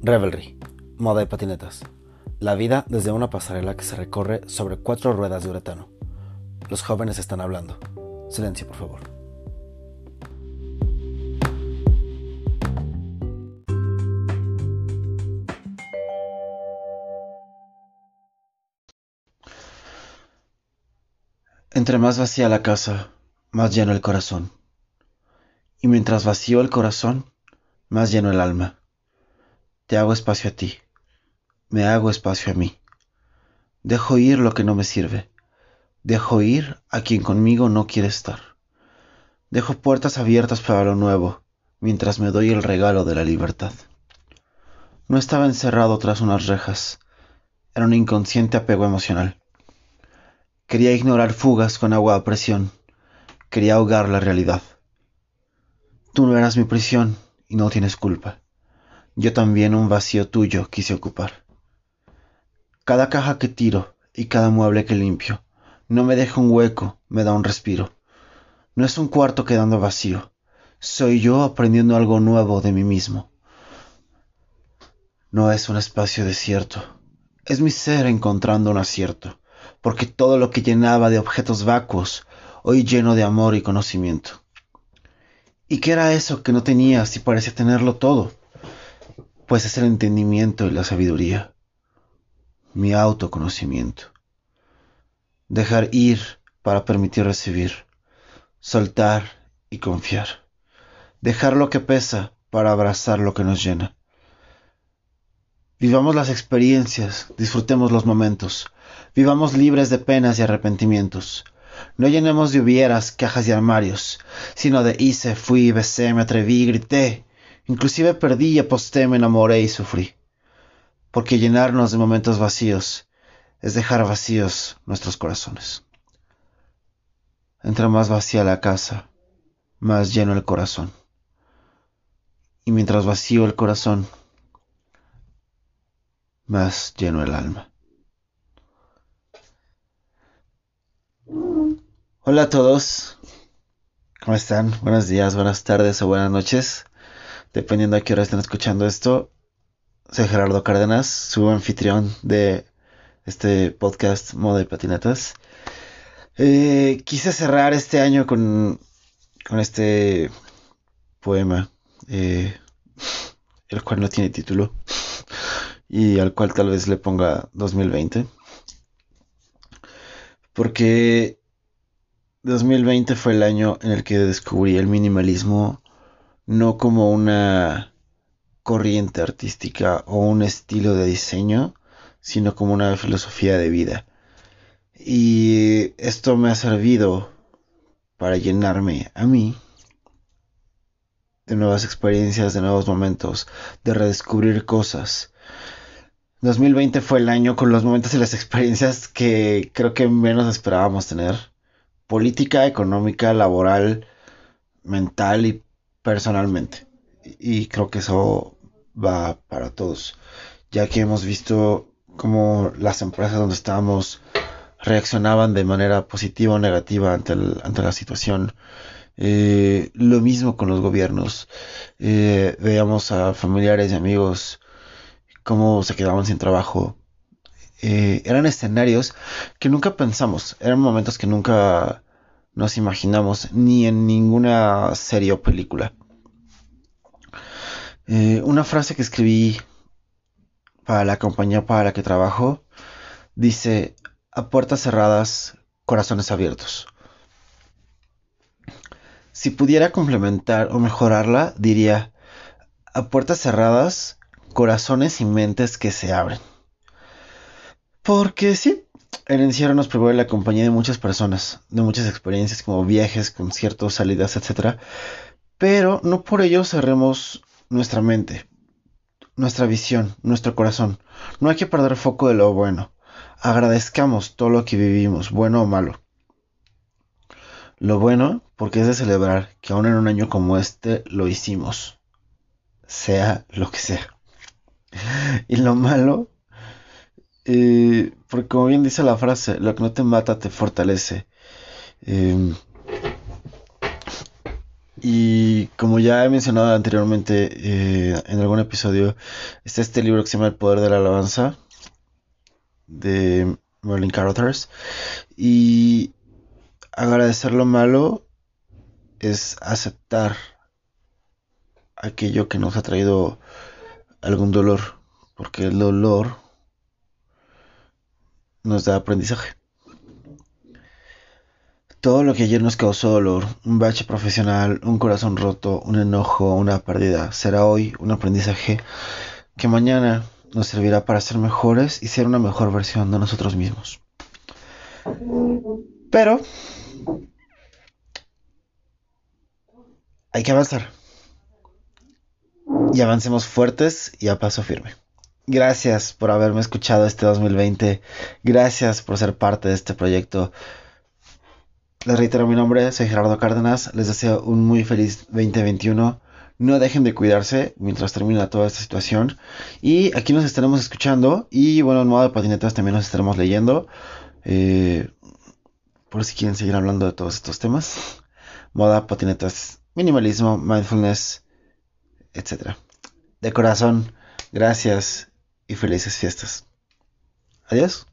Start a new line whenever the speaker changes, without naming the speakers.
Revelry, moda y patinetas. La vida desde una pasarela que se recorre sobre cuatro ruedas de uretano. Los jóvenes están hablando. Silencio, por favor. Entre más vacía la casa, más lleno el corazón. Y mientras vacío el corazón, más lleno el alma. Te hago espacio a ti, me hago espacio a mí. Dejo ir lo que no me sirve, dejo ir a quien conmigo no quiere estar. Dejo puertas abiertas para lo nuevo, mientras me doy el regalo de la libertad. No estaba encerrado tras unas rejas, era un inconsciente apego emocional. Quería ignorar fugas con agua a presión, quería ahogar la realidad. Tú no eras mi prisión y no tienes culpa. Yo también un vacío tuyo quise ocupar. Cada caja que tiro y cada mueble que limpio no me deja un hueco, me da un respiro. No es un cuarto quedando vacío, soy yo aprendiendo algo nuevo de mí mismo. No es un espacio desierto, es mi ser encontrando un acierto, porque todo lo que llenaba de objetos vacuos, hoy lleno de amor y conocimiento. ¿Y qué era eso que no tenía si parecía tenerlo todo? Pues es el entendimiento y la sabiduría, mi autoconocimiento. Dejar ir para permitir recibir, soltar y confiar. Dejar lo que pesa para abrazar lo que nos llena. Vivamos las experiencias, disfrutemos los momentos, vivamos libres de penas y arrepentimientos. No llenemos de hubieras, cajas y armarios, sino de hice, fui, besé, me atreví, grité. Inclusive perdí, aposté, me enamoré y sufrí. Porque llenarnos de momentos vacíos es dejar vacíos nuestros corazones. Entre más vacía la casa, más lleno el corazón. Y mientras vacío el corazón, más lleno el alma. Hola a todos, ¿cómo están? Buenos días, buenas tardes o buenas noches, dependiendo a qué hora estén escuchando esto. Soy Gerardo Cárdenas, su anfitrión de este podcast Moda y Patinetas. Eh, quise cerrar este año con, con este poema, eh, el cual no tiene título y al cual tal vez le ponga 2020. Porque 2020 fue el año en el que descubrí el minimalismo no como una corriente artística o un estilo de diseño, sino como una filosofía de vida. Y esto me ha servido para llenarme a mí de nuevas experiencias, de nuevos momentos, de redescubrir cosas, 2020 fue el año con los momentos y las experiencias que creo que menos esperábamos tener. Política, económica, laboral, mental y personalmente. Y creo que eso va para todos. Ya que hemos visto cómo las empresas donde estábamos reaccionaban de manera positiva o negativa ante, ante la situación. Eh, lo mismo con los gobiernos. Eh, veíamos a familiares y amigos cómo se quedaban sin trabajo. Eh, eran escenarios que nunca pensamos, eran momentos que nunca nos imaginamos, ni en ninguna serie o película. Eh, una frase que escribí para la compañía para la que trabajo dice, a puertas cerradas, corazones abiertos. Si pudiera complementar o mejorarla, diría, a puertas cerradas, corazones y mentes que se abren. Porque sí, el encierro nos privó de la compañía de muchas personas, de muchas experiencias como viajes, conciertos, salidas, etc. Pero no por ello cerremos nuestra mente, nuestra visión, nuestro corazón. No hay que perder foco de lo bueno. Agradezcamos todo lo que vivimos, bueno o malo. Lo bueno, porque es de celebrar que aún en un año como este lo hicimos, sea lo que sea. y lo malo, eh, porque como bien dice la frase, lo que no te mata te fortalece. Em, Y como ya he mencionado anteriormente eh, en algún episodio, está este libro que se llama El Poder de la Alabanza de Merlin Carothers. Y agradecer lo malo es aceptar aquello que nos ha traído algún dolor, porque el dolor nos da aprendizaje. Todo lo que ayer nos causó dolor, un bache profesional, un corazón roto, un enojo, una pérdida, será hoy un aprendizaje que mañana nos servirá para ser mejores y ser una mejor versión de nosotros mismos. Pero hay que avanzar. Y avancemos fuertes y a paso firme. Gracias por haberme escuchado este 2020. Gracias por ser parte de este proyecto. Les reitero mi nombre, soy Gerardo Cárdenas. Les deseo un muy feliz 2021. No dejen de cuidarse mientras termina toda esta situación. Y aquí nos estaremos escuchando. Y bueno, en modo de patinetas también nos estaremos leyendo. Eh, por si quieren seguir hablando de todos estos temas. Moda, patinetas, minimalismo, mindfulness, etc. De corazón, gracias y felices fiestas. Adiós.